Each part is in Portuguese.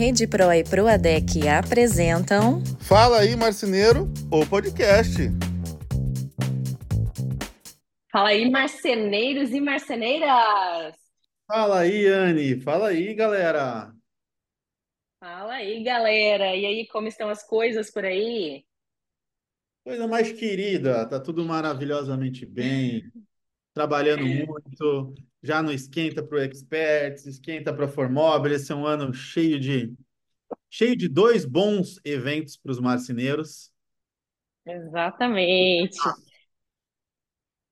Rede Pro e Proadec apresentam Fala aí, marceneiro, o podcast. Fala aí, marceneiros e marceneiras! Fala aí, Anne. Fala aí, galera. Fala aí, galera! E aí, como estão as coisas por aí? Coisa mais querida, tá tudo maravilhosamente bem. Trabalhando muito, já não esquenta para o Experts, esquenta para a Formobile. Esse é um ano cheio de cheio de dois bons eventos para os marceneiros. Exatamente.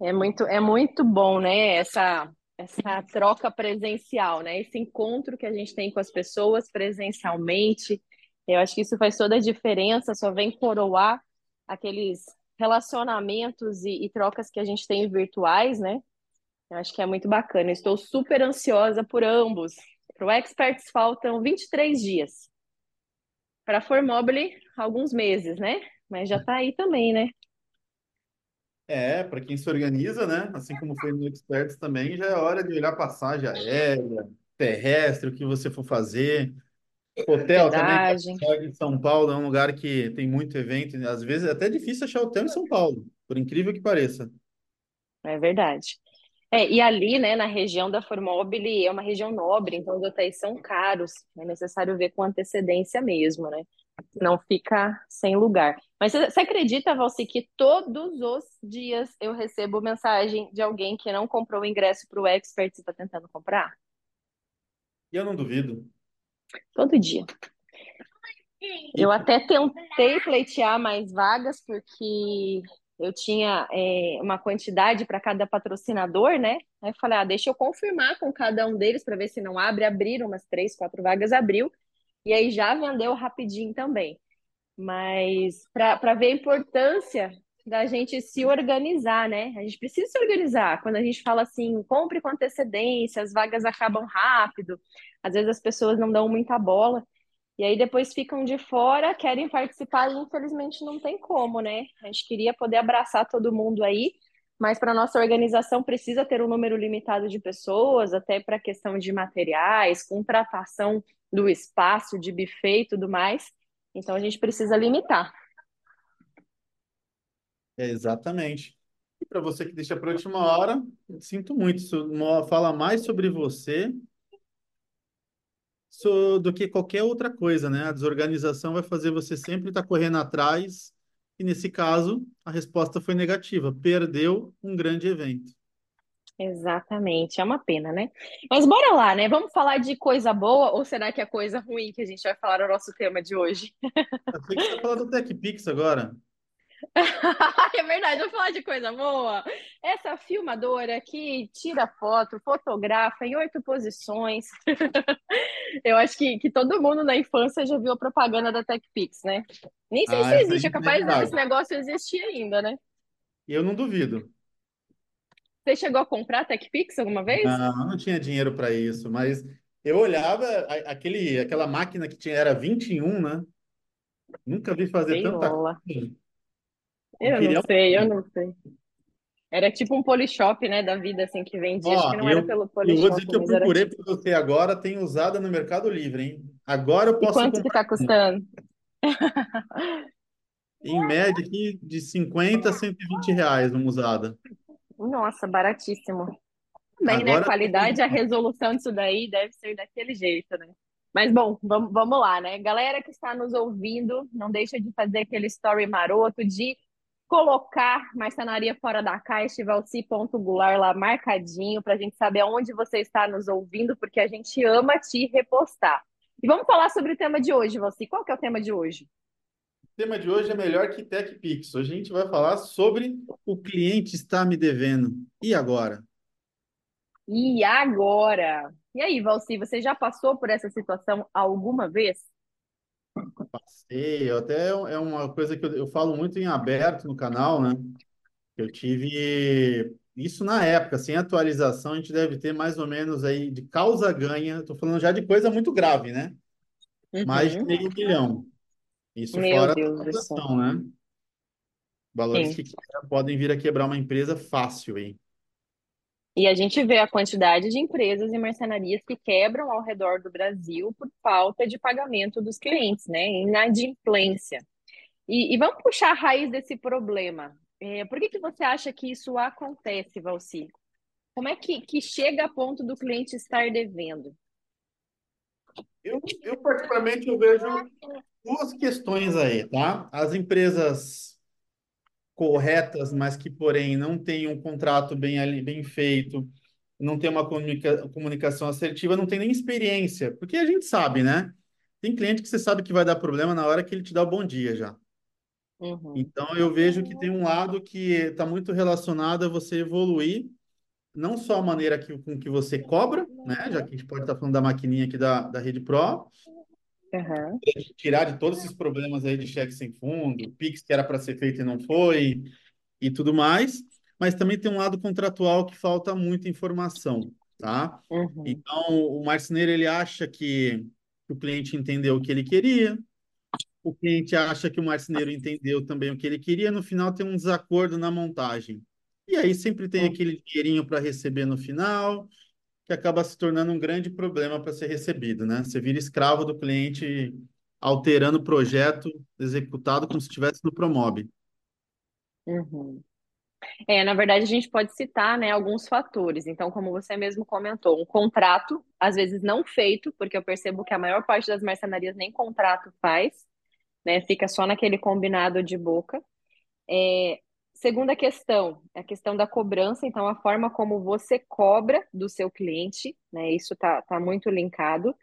É muito, é muito bom, né? Essa, essa troca presencial, né? Esse encontro que a gente tem com as pessoas presencialmente. Eu acho que isso faz toda a diferença, só vem coroar aqueles relacionamentos e, e trocas que a gente tem virtuais, né? Eu acho que é muito bacana. Estou super ansiosa por ambos. Para o Experts faltam 23 dias. Para a Formobile, alguns meses, né? Mas já está aí também, né? É, para quem se organiza, né? Assim como foi no Experts também, já é hora de olhar passagem aérea, terrestre, o que você for fazer. Hotel Verdade. também, em São Paulo é um lugar que tem muito evento. Às vezes é até difícil achar hotel em São Paulo, por incrível que pareça. É verdade. É, e ali, né, na região da Formobile, é uma região nobre, então os hotéis são caros. É necessário ver com antecedência mesmo, né? Não fica sem lugar. Mas você acredita, Valci, que todos os dias eu recebo mensagem de alguém que não comprou o ingresso para o Expert e está tentando comprar? Eu não duvido. Todo dia. Eu até tentei pleitear mais vagas, porque eu tinha é, uma quantidade para cada patrocinador, né? Aí eu falei, ah, deixa eu confirmar com cada um deles para ver se não abre. Abriram umas três, quatro vagas, abriu. E aí já vendeu rapidinho também. Mas para ver a importância da gente se organizar, né? A gente precisa se organizar. Quando a gente fala assim, compre com antecedência, as vagas acabam rápido, às vezes as pessoas não dão muita bola. E aí depois ficam de fora, querem participar e infelizmente não tem como, né? A gente queria poder abraçar todo mundo aí, mas para nossa organização precisa ter um número limitado de pessoas, até para questão de materiais, contratação do espaço, de buffet e tudo mais. Então a gente precisa limitar. Exatamente. E para você que deixa para a última hora, sinto muito. Fala mais sobre você so- do que qualquer outra coisa, né? A desorganização vai fazer você sempre estar correndo atrás, e nesse caso, a resposta foi negativa. Perdeu um grande evento. Exatamente, é uma pena, né? Mas bora lá, né? Vamos falar de coisa boa ou será que é coisa ruim que a gente vai falar no nosso tema de hoje? Sei que falar do TechPix agora. É verdade, vamos falar de coisa boa. Essa filmadora que tira foto, fotografa em oito posições. Eu acho que, que todo mundo na infância já viu a propaganda da TechPix, né? Nem sei Ah, se essa existe, é é capaz desse negócio existir ainda, né? Eu não duvido. Você chegou a comprar TechPix alguma vez? Não, não tinha dinheiro para isso, mas eu olhava aquele, aquela máquina que tinha, era 21, né? Nunca vi fazer tanta Senhora. coisa. Eu não um- sei, eu não sei. Era tipo um polishop, né, da vida, assim, que vendia. Acho Ó, que não era eu, pelo eu vou polishop, dizer que eu era procurei tipo. você agora, tem usada no Mercado Livre, hein? Agora eu E posso quanto que comprar tá custando? em média aqui de 50 a 120 reais uma usada. Nossa, baratíssimo. Bem, né? A qualidade, a resolução disso daí deve ser daquele jeito, né? Mas bom, vamos, vamos lá, né? Galera que está nos ouvindo, não deixa de fazer aquele story maroto de colocar marcenaria fora da caixa e valci.gular lá marcadinho para a gente saber aonde você está nos ouvindo, porque a gente ama te repostar. E vamos falar sobre o tema de hoje, Valci. Qual que é o tema de hoje? O tema de hoje é melhor que TechPix. Hoje a gente vai falar sobre o cliente está me devendo. E agora? E agora? E aí, Valci, você já passou por essa situação alguma vez? Passei, eu até é uma coisa que eu, eu falo muito em aberto no canal, né? Eu tive isso na época, sem atualização, a gente deve ter mais ou menos aí de causa ganha. Estou falando já de coisa muito grave, né? Mais de Uhum. meio milhão. Isso Meu fora a Deus céu. atualização, né? Valores Sim. que podem vir a quebrar uma empresa fácil, hein? E a gente vê a quantidade de empresas e marcenarias que quebram ao redor do Brasil por falta de pagamento dos clientes, né? Inadimplência. E, e vamos puxar a raiz desse problema. É, por que, que você acha que isso acontece, Valci? Como é que, que chega a ponto do cliente estar devendo? Eu, eu, particularmente, eu vejo duas questões aí, tá? As empresas corretas, mas que, porém, não têm um contrato bem, ali, bem feito, não tem uma comunica, comunicação assertiva, não tem nem experiência. Porque a gente sabe, né? Tem cliente que você sabe que vai dar problema na hora que ele te dá o bom dia já. Uhum. Então, eu vejo que tem um lado que está muito relacionado a você evoluir, não só a maneira que, com que você cobra, né? Já que a gente pode estar tá falando da maquininha aqui da, da Rede Pro, uhum. tirar de todos esses problemas aí de cheque sem fundo, Pix que era para ser feito e não foi, e tudo mais, mas também tem um lado contratual que falta muita informação, tá? Uhum. Então, o marceneiro, ele acha que o cliente entendeu o que ele queria, o cliente acha que o marceneiro entendeu também o que ele queria, no final tem um desacordo na montagem. E aí sempre tem aquele dinheirinho para receber no final, que acaba se tornando um grande problema para ser recebido, né? Você vira escravo do cliente alterando o projeto executado como se estivesse no Promob. Uhum. É, na verdade, a gente pode citar, né, alguns fatores. Então, como você mesmo comentou, um contrato, às vezes não feito, porque eu percebo que a maior parte das marcenarias nem contrato faz né? Fica só naquele combinado de boca. É, segunda questão, a questão da cobrança, então a forma como você cobra do seu cliente, né? Isso tá, tá muito linkado.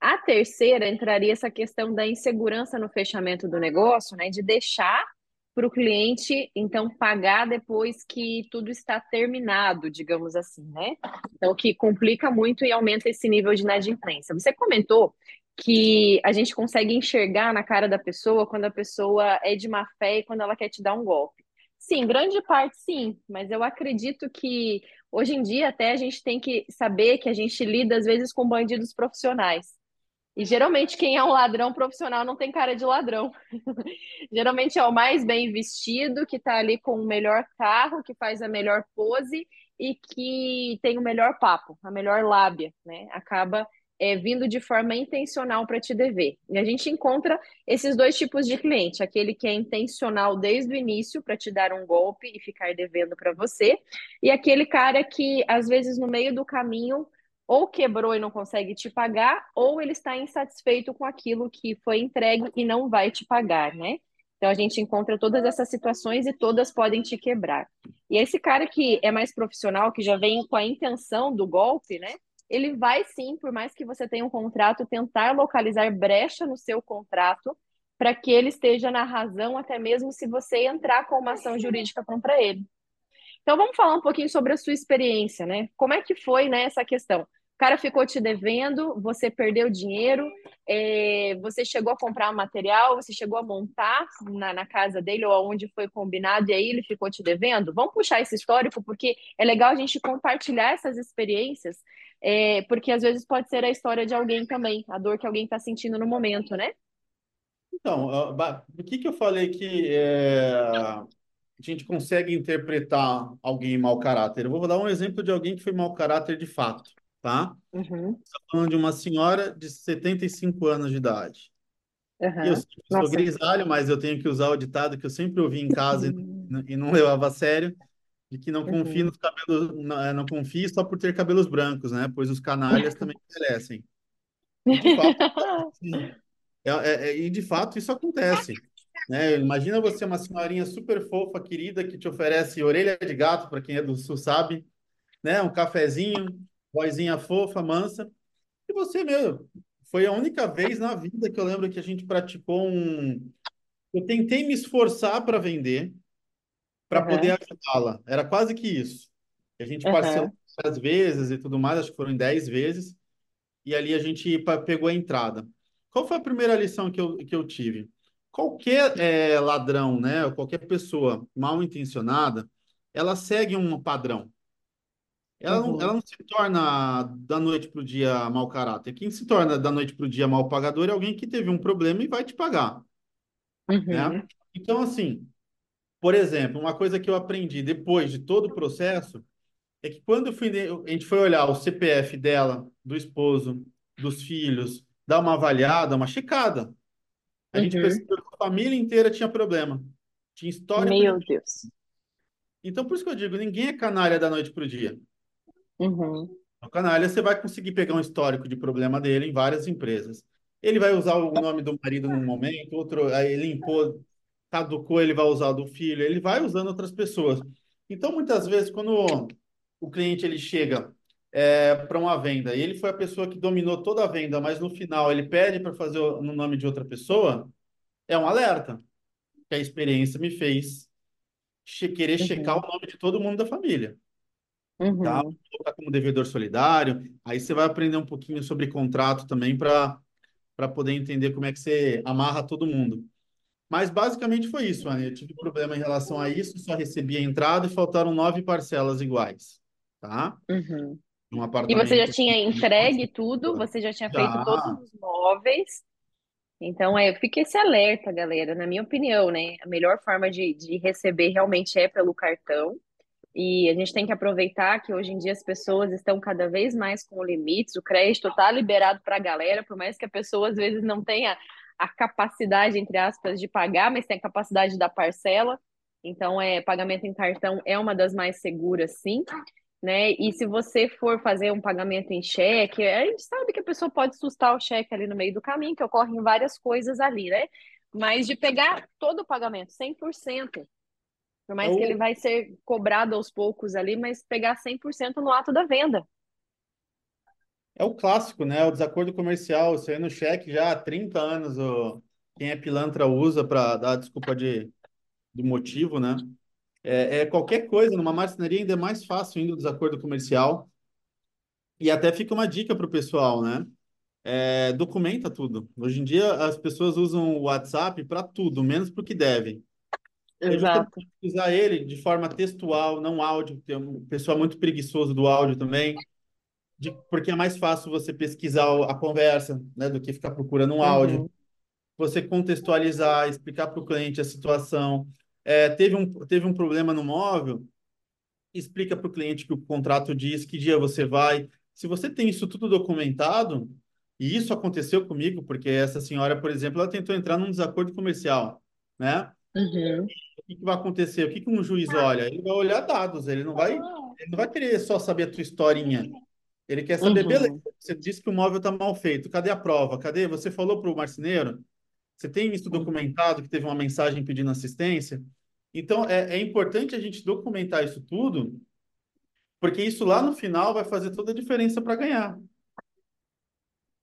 A terceira entraria essa questão da insegurança no fechamento do negócio, né? De deixar para o cliente, então, pagar depois que tudo está terminado, digamos assim, né? Então, que complica muito e aumenta esse nível de inadimplência. Você comentou que a gente consegue enxergar na cara da pessoa quando a pessoa é de má fé e quando ela quer te dar um golpe. Sim, grande parte sim, mas eu acredito que hoje em dia até a gente tem que saber que a gente lida às vezes com bandidos profissionais. E geralmente quem é um ladrão profissional não tem cara de ladrão. geralmente é o mais bem vestido, que está ali com o melhor carro, que faz a melhor pose e que tem o melhor papo, a melhor lábia, né? Acaba é, vindo de forma intencional para te dever. E a gente encontra esses dois tipos de cliente: aquele que é intencional desde o início para te dar um golpe e ficar devendo para você, e aquele cara que, às vezes, no meio do caminho, ou quebrou e não consegue te pagar, ou ele está insatisfeito com aquilo que foi entregue e não vai te pagar, né? Então a gente encontra todas essas situações e todas podem te quebrar. E esse cara que é mais profissional, que já vem com a intenção do golpe, né? Ele vai sim, por mais que você tenha um contrato, tentar localizar brecha no seu contrato para que ele esteja na razão, até mesmo se você entrar com uma ação jurídica contra ele. Então vamos falar um pouquinho sobre a sua experiência, né? Como é que foi né, essa questão? O cara ficou te devendo, você perdeu dinheiro, é, você chegou a comprar um material, você chegou a montar na, na, casa dele ou aonde foi combinado e aí ele ficou te devendo? Vamos puxar esse histórico porque é legal a gente compartilhar essas experiências é, porque às vezes pode ser a história de alguém também, a dor que alguém está sentindo no momento, né? Então, por que que eu falei que é, a gente consegue interpretar alguém mau caráter? Eu vou dar um exemplo de alguém que foi mau caráter de fato, tá? Uhum. Estou falando de uma senhora de 75 anos de idade. Uhum. Eu sou grisalho, mas eu tenho que usar o ditado que eu sempre ouvi em casa e, e não levava a sério, de que não confie uhum. nos cabelos, não, é, não confie só por ter cabelos brancos, né? Pois os canalhas também merecem. E de fato, é, é, é, e de fato isso acontece. Né? Imagina você uma senhorinha super fofa, querida, que te oferece orelha de gato, para quem é do sul sabe, né? Um cafezinho, vozinha fofa, mansa. E você, meu, foi a única vez na vida que eu lembro que a gente praticou um. Eu tentei me esforçar para vender, para uhum. poder ajudá-la. Era quase que isso. A gente uhum. parcelou várias vezes e tudo mais, acho que foram 10 vezes, e ali a gente pegou a entrada. Qual foi a primeira lição que eu, que eu tive? Qualquer é, ladrão, né, qualquer pessoa mal intencionada, ela segue um padrão. Ela, uhum. não, ela não se torna da noite para o dia mau caráter. Quem se torna da noite para o dia mal pagador é alguém que teve um problema e vai te pagar. Né? Uhum. Então, assim, por exemplo, uma coisa que eu aprendi depois de todo o processo é que quando fui, a gente foi olhar o CPF dela, do esposo, dos filhos, dar uma avaliada, uma checada, a gente Uhum. percebeu que a família inteira tinha problema. Tinha histórico Meu de... Deus. Então, por isso que eu digo, ninguém é canalha da noite para o dia. Uhum. O canalha, você vai conseguir pegar um histórico de problema dele em várias empresas. Ele vai usar o nome do marido num momento, outro, aí limpou, caducou, ele vai usar o do filho, ele vai usando outras pessoas. Então, muitas vezes, quando o cliente ele chega é, para uma venda e ele foi a pessoa que dominou toda a venda, mas no final ele pede para fazer no nome de outra pessoa, é um alerta que a experiência me fez che querer uhum. checar o nome de todo mundo da família. Uhum. Tá? Colocar como devedor solidário. Aí você vai aprender um pouquinho sobre contrato também para poder entender como é que você amarra todo mundo. Mas basicamente foi isso, Ana. Eu tive problema em relação a isso, só recebi a entrada e faltaram nove parcelas iguais. Tá? Uhum. Um e você já tinha entregue tudo, você já tinha feito já. todos os móveis. Então, é, fica esse alerta, galera. Na minha opinião, né? A melhor forma de, de receber realmente é pelo cartão. E a gente tem que aproveitar que hoje em dia as pessoas estão cada vez mais com limites, o crédito está liberado para a galera, por mais que a pessoa às vezes não tenha a capacidade, entre aspas, de pagar, mas tem a capacidade da parcela. Então, é, pagamento em cartão é uma das mais seguras, sim. Né? E se você for fazer um pagamento em cheque, a gente sabe que a pessoa pode sustar o cheque ali no meio do caminho, que ocorrem várias coisas ali, né? Mas de pegar todo o pagamento, 100%, por mais Eu- que ele vai ser cobrado aos poucos ali, mas pegar 100% no ato da venda. É o clássico, né? O desacordo comercial. Isso aí no cheque já há 30 anos o... quem é pilantra usa para dar desculpa de... do motivo, né? É, é qualquer coisa, numa marcenaria ainda é mais fácil ainda o desacordo comercial. E até fica uma dica para o pessoal, né? É, documenta tudo. Hoje em dia as pessoas usam o WhatsApp para tudo, menos para o que devem. É justamente usar ele de forma textual, não áudio, porque o pessoal muito preguiçoso do áudio também, de- porque é mais fácil você pesquisar a conversa, né, do que ficar procurando um áudio. Uhum. Você contextualizar, explicar para o cliente a situação. É, teve um, teve um problema no móvel, explica para o cliente que o contrato diz, que dia você vai. Se você tem isso tudo documentado, e isso aconteceu comigo, porque essa senhora, por exemplo, ela tentou entrar num desacordo comercial, né? Uhum. O que que vai acontecer? O que que um juiz olha? Ele vai olhar dados, ele não vai, ele não vai querer só saber a tua historinha. Ele quer saber, Uhum. beleza, você disse que o móvel está mal feito, cadê a prova? Cadê? Você falou para o marceneiro? Você tem isso documentado, que teve uma mensagem pedindo assistência? Então, é, é importante a gente documentar isso tudo, porque isso lá no final vai fazer toda a diferença para ganhar.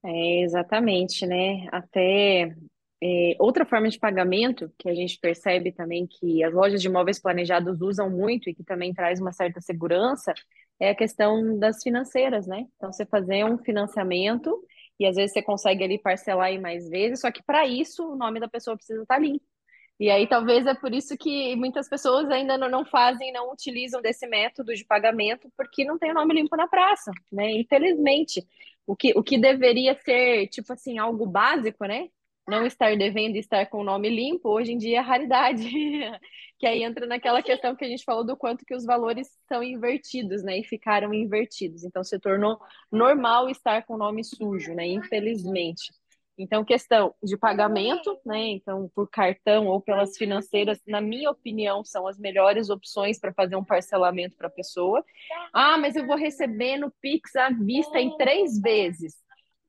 É, exatamente, né? Até é, outra forma de pagamento que a gente percebe também que as lojas de imóveis planejados usam muito e que também traz uma certa segurança é a questão das financeiras, né? Então, você fazer um financiamento e às vezes você consegue ali parcelar em mais vezes, só que para isso o nome da pessoa precisa estar limpo. E aí talvez é por isso que muitas pessoas ainda não, não fazem, não utilizam desse método de pagamento, porque não tem o nome limpo na praça, né? Infelizmente. O que, o que deveria ser, tipo assim, algo básico, né? Não estar devendo e estar com o nome limpo, hoje em dia é raridade. Que aí entra naquela questão que a gente falou do quanto que os valores são invertidos, né? E ficaram invertidos. Então se tornou normal estar com o nome sujo, né? Infelizmente. Então, questão de pagamento, né? Então, por cartão ou pelas financeiras, na minha opinião, são as melhores opções para fazer um parcelamento para a pessoa. Ah, mas eu vou receber no Pix à vista em três vezes.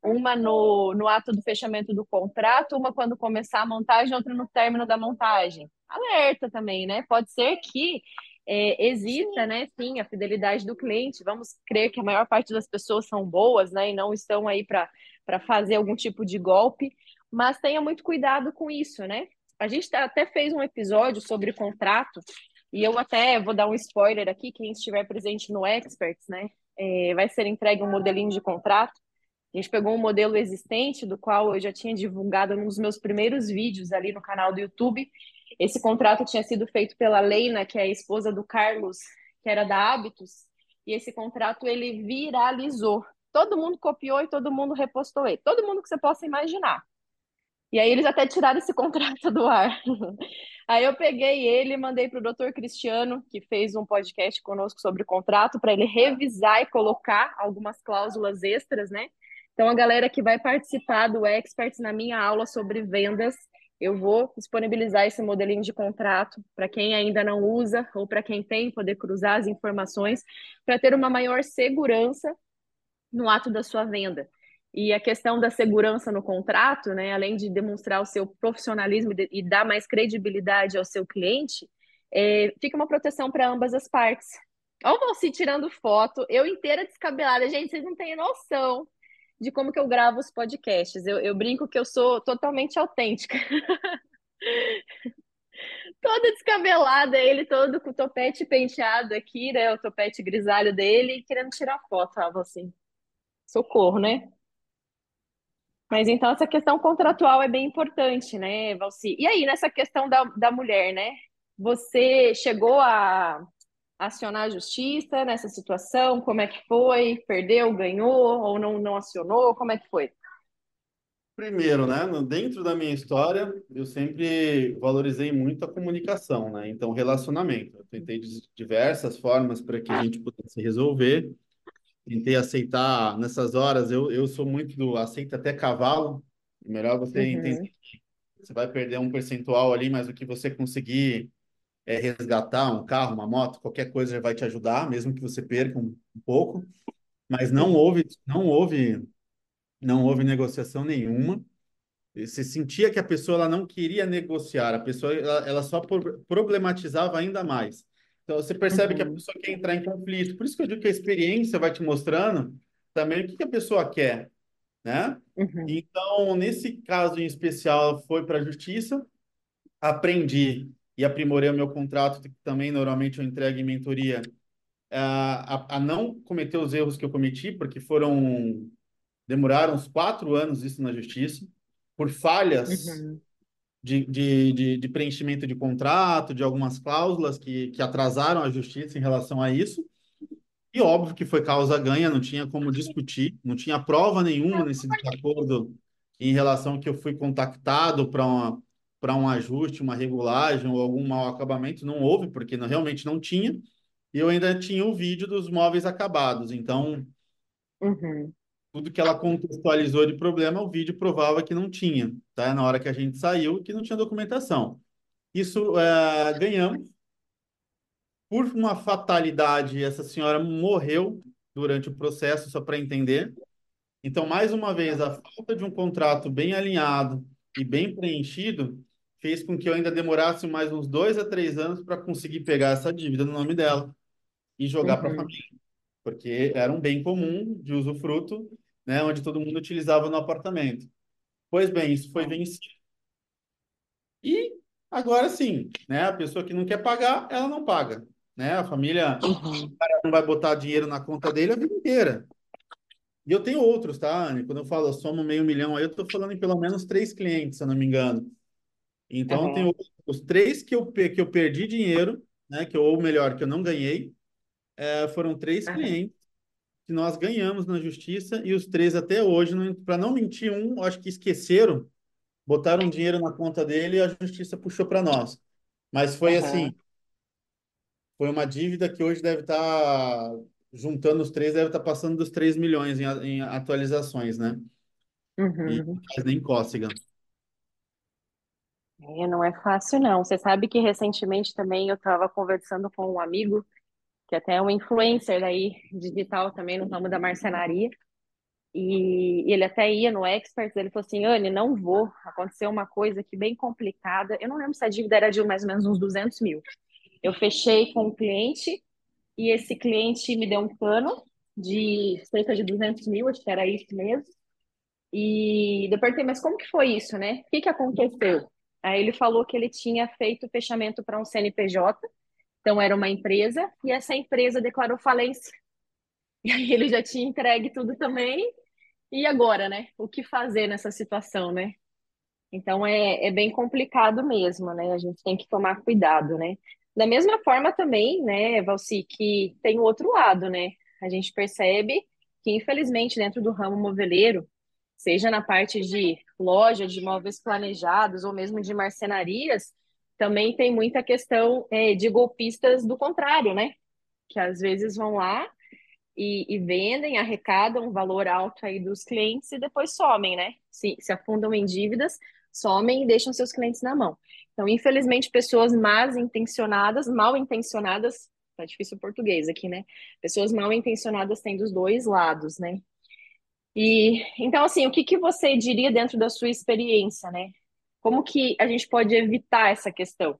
Uma no, no ato do fechamento do contrato, uma quando começar a montagem, outra no término da montagem. Alerta também, né? Pode ser que é, exista, né, sim, a fidelidade do cliente. Vamos crer que a maior parte das pessoas são boas, né, e não estão aí para fazer algum tipo de golpe, mas tenha muito cuidado com isso, né? A gente tá- até fez um episódio sobre contrato, e eu até vou dar um spoiler aqui, quem estiver presente no Experts, né? é, vai ser entregue um modelinho de contrato. A gente pegou um modelo existente, do qual eu já tinha divulgado nos meus primeiros vídeos ali no canal do YouTube. Esse contrato tinha sido feito pela Leina, que é a esposa do Carlos, que era da Hábitos, e esse contrato ele viralizou. Todo mundo copiou e todo mundo repostou ele. Todo mundo que você possa imaginar. E aí eles até tiraram esse contrato do ar. Aí eu peguei ele mandei para o doutor Cristiano, que fez um podcast conosco sobre o contrato, para ele revisar e colocar algumas cláusulas extras, né? Então, a galera que vai participar do Experts na minha aula sobre vendas, eu vou disponibilizar esse modelinho de contrato para quem ainda não usa ou para quem tem, poder cruzar as informações, para ter uma maior segurança no ato da sua venda. E a questão da segurança no contrato, né, além de demonstrar o seu profissionalismo e dar mais credibilidade ao seu cliente, é, fica uma proteção para ambas as partes. Olha o Valci tirando foto, eu inteira descabelada. Gente, vocês não têm noção de como que eu gravo os podcasts. Eu, eu brinco que eu sou totalmente autêntica. Toda descabelada, ele todo com o topete penteado aqui, né? O topete grisalho dele, querendo tirar foto, tava assim. Socorro, né? Mas então essa questão contratual é bem importante, né, Valci? E aí, nessa questão da, da mulher, né? Você chegou a acionar a justiça nessa situação? Como é que foi? Perdeu, ganhou ou não, não acionou? Como é que foi? Primeiro, né, dentro da minha história, eu sempre valorizei muito a comunicação, né? Então, relacionamento. Eu tentei diversas formas para que a gente pudesse resolver tentei aceitar nessas horas. Eu, eu sou muito do aceita até cavalo. Melhor você uhum. entender você vai perder um percentual ali, mas o que você conseguir é resgatar um carro, uma moto, qualquer coisa vai te ajudar, mesmo que você perca um, um pouco. Mas não houve, não houve, não houve negociação nenhuma. Você sentia que a pessoa ela não queria negociar, a pessoa ela, ela só problematizava ainda mais. Então, você percebe uhum. que a uhum. pessoa quer entrar em conflito. Por isso que eu digo que a experiência vai te mostrando também o que, que a pessoa quer, né? Uhum. Então, nesse caso em especial, foi para a justiça, aprendi e aprimorei o meu contrato, que também normalmente eu entrego em mentoria, a, a não cometer os erros que eu cometi, porque foram... Demoraram uns quatro anos isso na justiça, por falhas uhum de, de, de, de, preenchimento de contrato, de algumas cláusulas que, que atrasaram a justiça em relação a isso. E óbvio que foi causa ganha, não tinha como discutir, não tinha prova nenhuma nesse acordo em relação que eu fui contactado para uma para um ajuste, uma regulagem ou algum mau acabamento, não houve, porque não, realmente não tinha. E eu ainda tinha o vídeo dos móveis acabados. Então, uhum tudo que ela contextualizou de problema, o vídeo provava que não tinha, tá? Na hora que a gente saiu, que não tinha documentação. Isso é, ganhamos. Por uma fatalidade, essa senhora morreu durante o processo, só para entender. Então, mais uma vez, a falta de um contrato bem alinhado e bem preenchido fez com que eu ainda demorasse mais uns dois a três anos para conseguir pegar essa dívida no nome dela e jogar uhum. para a família porque era um bem comum de usufruto, né, onde todo mundo utilizava no apartamento. Pois bem, isso foi vencido. E agora sim, né, a pessoa que não quer pagar, ela não paga, né? A família uhum. não vai botar dinheiro na conta dele a vida inteira. E eu tenho outros, tá, Anne? Quando eu falo eu somo meio milhão, aí eu estou falando em pelo menos três clientes, se eu não me engano. Então, uhum. tenho os três que eu, que eu perdi dinheiro, né? Que eu, ou melhor, que eu não ganhei, é, foram três ah. clientes que nós ganhamos na justiça e os três até hoje, para não mentir, um acho que esqueceram, botaram dinheiro na conta dele e a justiça puxou para nós. Mas foi uhum. assim, foi uma dívida que hoje deve estar tá, juntando os três, deve estar tá passando dos 3 milhões em, em atualizações, né? Uhum. E nem cócega. É, não é fácil, não. Você sabe que recentemente também eu estava conversando com um amigo que até é um influencer aí digital também no ramo da marcenaria. E ele até ia no Experts, ele falou assim, Anne, não vou, aconteceu uma coisa aqui bem complicada, eu não lembro se a dívida era de mais ou menos uns 200 mil. Eu fechei com um cliente e esse cliente me deu um plano de cerca de 200 mil, acho que era isso mesmo. E depois perguntei, mas como que foi isso, né? O que que aconteceu? Aí ele falou que ele tinha feito fechamento para um CNPJ, então, era uma empresa e essa empresa declarou falência. E aí ele já tinha entregue tudo também. E agora, né? O que fazer nessa situação, né? Então, é, é bem complicado mesmo, né? A gente tem que tomar cuidado, né? Da mesma forma também, né, Valci, que tem o outro lado, né? A gente percebe que, infelizmente, dentro do ramo moveleiro, seja na parte de loja de imóveis planejados ou mesmo de marcenarias, também tem muita questão é, de golpistas do contrário, né? Que às vezes vão lá e, e, vendem, arrecadam um valor alto aí dos clientes e depois somem, né? Se, se afundam em dívidas, somem e deixam seus clientes na mão. Então, infelizmente, pessoas mal intencionadas, mal intencionadas, tá difícil o português aqui, né? Pessoas mal intencionadas têm dos dois lados, né? E então, assim, o que, que você diria dentro da sua experiência, né? Como que a gente pode evitar essa questão,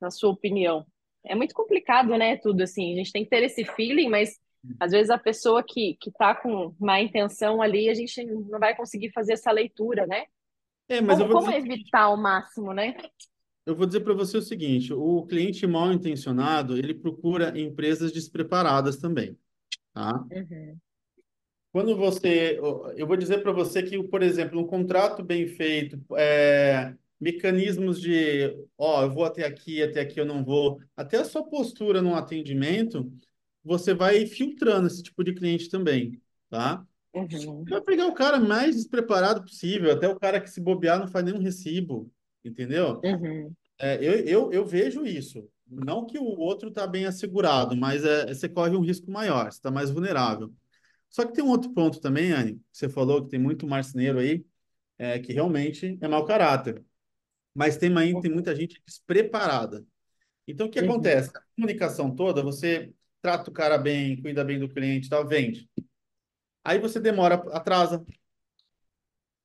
na sua opinião? É muito complicado, né? Tudo assim, a gente tem que ter esse feeling, mas às vezes a pessoa que, que tá com má intenção ali, a gente não vai conseguir fazer essa leitura, né? É, mas como, eu vou como dizer, evitar ao máximo, né? eu vou dizer para você o seguinte: o cliente mal intencionado ele procura empresas despreparadas também, tá? Uhum. Quando você, eu vou dizer para você que, por exemplo, um contrato bem feito, é, mecanismos de, ó, eu vou até aqui, até aqui eu não vou, até a sua postura no atendimento, você vai filtrando esse tipo de cliente também, tá? Uhum. Vai pegar o cara mais despreparado possível, até o cara que se bobear não faz nenhum recibo, entendeu? Uhum. É, eu, eu, eu vejo isso. Não que o outro está bem assegurado, mas é, você corre um risco maior, você está mais vulnerável. Só que tem um outro ponto também, Anne, você falou que tem muito marceneiro aí, é, que realmente é mau caráter. Mas tem, aí, tem muita gente despreparada. Então, o que Uhum. acontece? A comunicação toda, você trata o cara bem, cuida bem do cliente, tal, vende. Aí você demora, atrasa.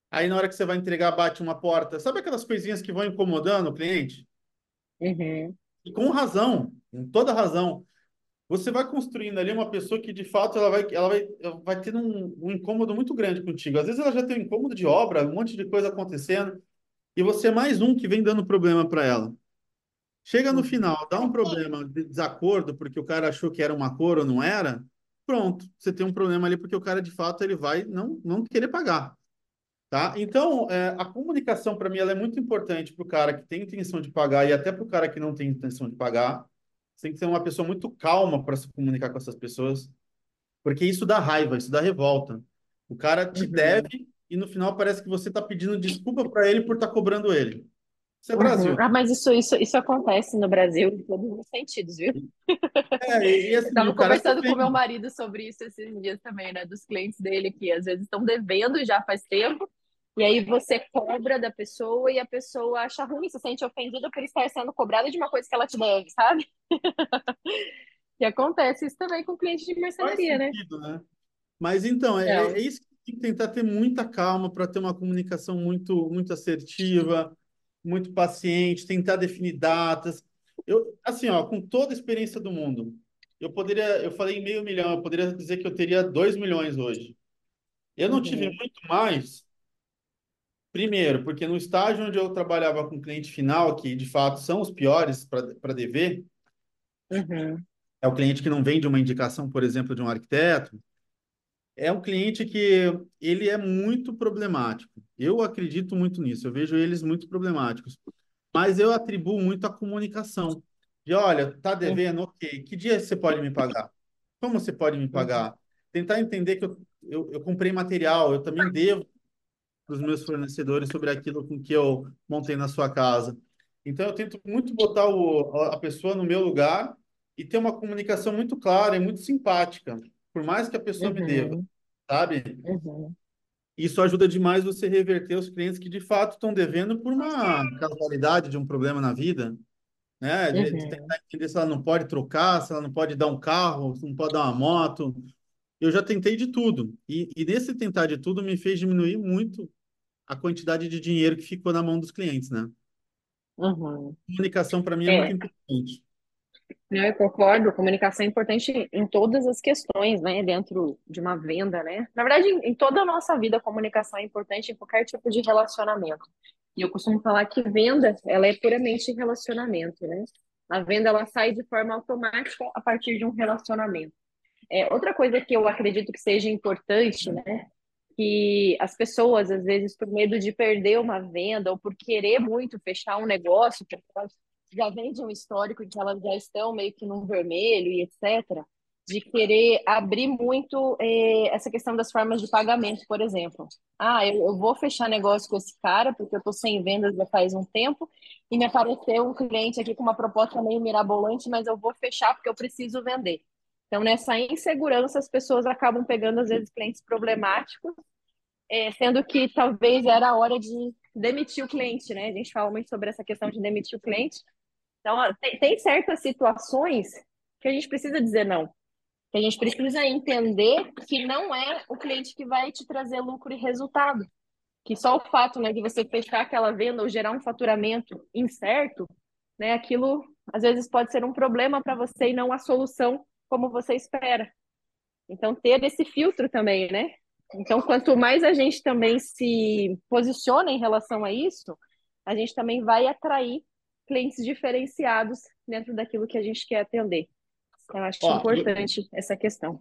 Aí na hora que você vai entregar, bate uma porta. Sabe aquelas coisinhas que vão incomodando o cliente? Uhum. E com razão, com toda razão. Você vai construindo ali uma pessoa que, de fato, ela vai, ela vai, ela vai ter um, um incômodo muito grande contigo. Às vezes ela já tem um incômodo de obra, um monte de coisa acontecendo, e você é mais um que vem dando problema para ela. Chega no Uhum. final, dá um problema de desacordo, porque o cara achou que era uma cor ou não era, pronto, você tem um problema ali, porque o cara, de fato, ele vai não, não querer pagar. Tá? Então, é, a comunicação, para mim, ela é muito importante para o cara que tem intenção de pagar e até para o cara que não tem intenção de pagar. Você tem que ser uma pessoa muito calma para se comunicar com essas pessoas, porque isso dá raiva, isso dá revolta. O cara te Uhum. deve e no final parece que você está pedindo desculpa para ele por estar cobrando ele. Isso é Uhum. Brasil. Ah, mas isso, isso, isso acontece no Brasil em todos os sentidos, viu? É, e, e assim, estava conversando com meu marido sobre isso esses dias também, né? Dos clientes dele que às vezes estão devendo já faz tempo, e aí você cobra da pessoa e a pessoa acha ruim, se sente ofendida por estar sendo cobrada de uma coisa que ela te deve, sabe? E acontece isso também com cliente de marcenaria, né? né? Mas então, é, É. é isso que tem que tentar ter muita calma para ter uma comunicação muito, muito assertiva, muito paciente, tentar definir datas. Eu, assim, ó, com toda a experiência do mundo, eu poderia, eu falei meio milhão, eu poderia dizer que eu teria dois milhões hoje. Eu não tive Uhum. muito mais, primeiro, porque no estágio onde eu trabalhava com cliente final, que de fato são os piores para dever, Uhum. é o cliente que não vende uma indicação, por exemplo, de um arquiteto, é um cliente que ele é muito problemático. Eu acredito muito nisso, eu vejo eles muito problemáticos. Mas eu atribuo muito à comunicação. De, olha, tá devendo, ok. Que dia você pode me pagar? Como você pode me pagar? Tentar entender que eu, eu, eu comprei material, eu também devo para os meus fornecedores sobre aquilo com que eu montei na sua casa. Então, eu tento muito botar o, a pessoa no meu lugar e ter uma comunicação muito clara e muito simpática, por mais que a pessoa me deva, Uhum. sabe? Uhum. Isso ajuda demais você reverter os clientes que de fato estão devendo por uma casualidade de um problema na vida, né? De Uhum. tentar entender se ela não pode trocar, se ela não pode dar um carro, se não pode dar uma moto. Eu já tentei de tudo. E, e nesse tentar de tudo me fez diminuir muito a quantidade de dinheiro que ficou na mão dos clientes, né? Uhum. Comunicação para mim é É. muito importante. Não, eu concordo, comunicação é importante em todas as questões, né, dentro de uma venda, né? Na verdade, em, em toda a nossa vida, a comunicação é importante em qualquer tipo de relacionamento. E eu costumo falar que venda, ela é puramente relacionamento, né? A venda, ela sai de forma automática a partir de um relacionamento. É, outra coisa que eu acredito que seja importante, né, que as pessoas, às vezes, por medo de perder uma venda ou por querer muito fechar um negócio, porque elas já vem de um histórico em que elas já estão meio que no vermelho e etc., de querer abrir muito é, essa questão das formas de pagamento, por exemplo. Ah, eu, eu, vou fechar negócio com esse cara porque eu estou sem vendas já faz um tempo e me apareceu um cliente aqui com uma proposta meio mirabolante, mas eu vou fechar porque eu preciso vender. Então, nessa insegurança, as pessoas acabam pegando, às vezes, clientes problemáticos, é, sendo que talvez era a hora de demitir o cliente, né? A gente fala muito sobre essa questão de demitir o cliente. Então, tem, tem certas situações que a gente precisa dizer não que a gente precisa entender que não é o cliente que vai te trazer lucro e resultado. Que só o fato né, de você fechar aquela venda ou gerar um faturamento incerto, né, aquilo às vezes pode ser um problema para você e não a solução como você espera. Então, ter esse filtro também, né? Então, quanto mais a gente também se posiciona em relação a isso, a gente também vai atrair clientes diferenciados dentro daquilo que a gente quer atender. Eu acho Ó, importante eu, essa questão.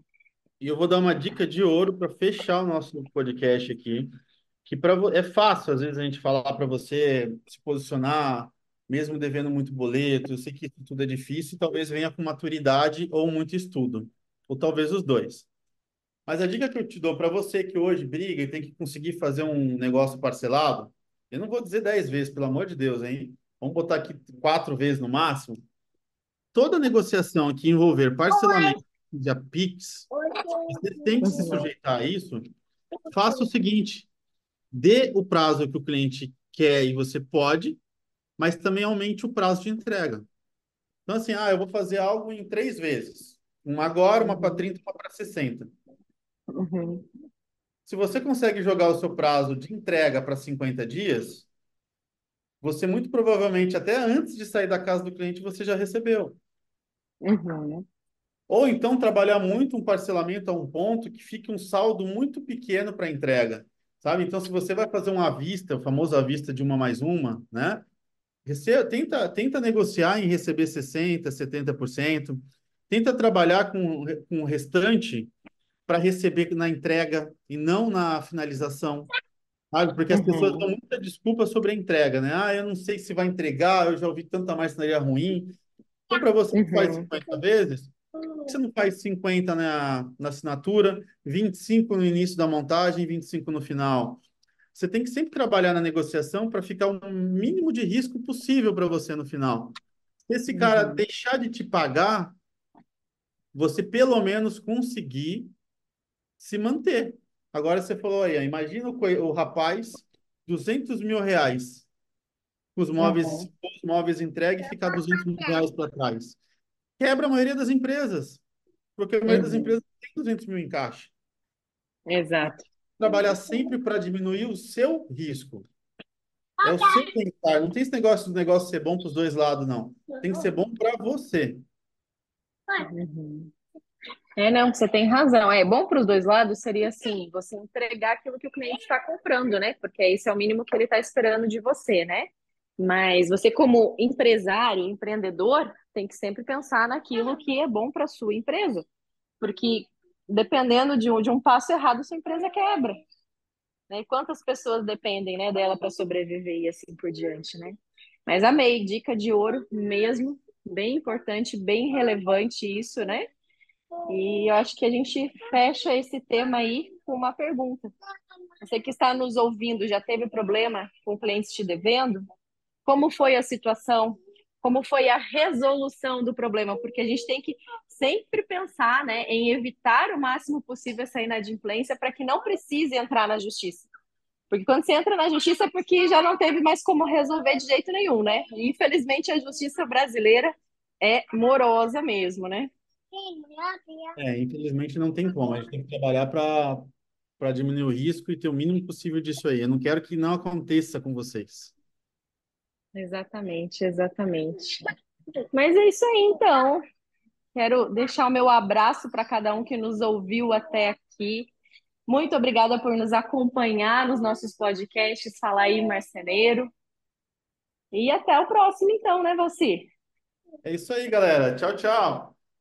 E eu vou dar uma dica de ouro para fechar o nosso podcast aqui, que para é fácil às vezes a gente falar para você se posicionar, mesmo devendo muito boleto. Eu sei que tudo é difícil, talvez venha com maturidade ou muito estudo, ou talvez os dois. Mas a dica que eu te dou para você que hoje briga e tem que conseguir fazer um negócio parcelado, eu não vou dizer dez vezes, pelo amor de Deus, hein? Vamos botar aqui quatro vezes no máximo toda negociação que envolver parcelamento de Pix, você tem que se sujeitar a isso. Faça o seguinte: dê o prazo que o cliente quer e você pode, mas também aumente o prazo de entrega. Então, assim, ah, eu vou fazer algo em três vezes. Uma agora, uma para 30, uma para 60. Uhum. Se você consegue jogar o seu prazo de entrega para 50 dias, você muito provavelmente, até antes de sair da casa do cliente, você já recebeu. Uhum. Ou então trabalhar muito um parcelamento a um ponto que fique um saldo muito pequeno para entrega, sabe? Então, se você vai fazer um à vista, o famoso à vista de uma mais uma, né? Tenta, tenta negociar em receber 60%, 70%, tenta trabalhar com, com o restante para receber na entrega e não na finalização. Sabe? Porque as uhum. pessoas dão muita desculpa sobre a entrega, né? Ah, eu não sei se vai entregar, eu já ouvi tanta marcenaria ruim. Então, para você que faz 50 uhum. vezes, você não faz 50 na, na assinatura, 25 no início da montagem e 25 no final. Você tem que sempre trabalhar na negociação para ficar o mínimo de risco possível para você no final. Se esse cara uhum. deixar de te pagar, você pelo menos conseguir se manter. Agora você falou aí, imagina o, o rapaz, 200 mil reais os móveis, uhum. os móveis entregues e ficar 200 mil reais para trás. Quebra a maioria das empresas, porque a maioria uhum. das empresas tem 200 mil em caixa. Exato. Trabalhar sempre para diminuir o seu risco. É o seu pensar. Não tem esse negócio do negócio ser bom para os dois lados, não. Tem que ser bom para você. Uhum. É, não, você tem razão. É bom para os dois lados seria assim, você entregar aquilo que o cliente está comprando, né? Porque esse é o mínimo que ele está esperando de você, né? Mas você, como empresário, empreendedor, tem que sempre pensar naquilo que é bom para a sua empresa. Porque dependendo de um, de um passo errado, sua empresa quebra. Né? E quantas pessoas dependem né, dela para sobreviver e assim por diante, né? Mas amei, dica de ouro mesmo, bem importante, bem relevante isso, né? E eu acho que a gente fecha esse tema aí com uma pergunta. Você que está nos ouvindo, já teve problema com clientes te devendo? como foi a situação, como foi a resolução do problema, porque a gente tem que sempre pensar né, em evitar o máximo possível essa inadimplência para que não precise entrar na justiça. Porque quando você entra na justiça é porque já não teve mais como resolver de jeito nenhum, né? E, infelizmente a justiça brasileira é morosa mesmo, né? É, infelizmente não tem como. A gente tem que trabalhar para para diminuir o risco e ter o mínimo possível disso aí. Eu não quero que não aconteça com vocês. Exatamente, exatamente. Mas é isso aí, então. Quero deixar o meu abraço para cada um que nos ouviu até aqui. Muito obrigada por nos acompanhar nos nossos podcasts. Fala aí, marceneiro. E até o próximo, então, né, você? É isso aí, galera. Tchau, tchau.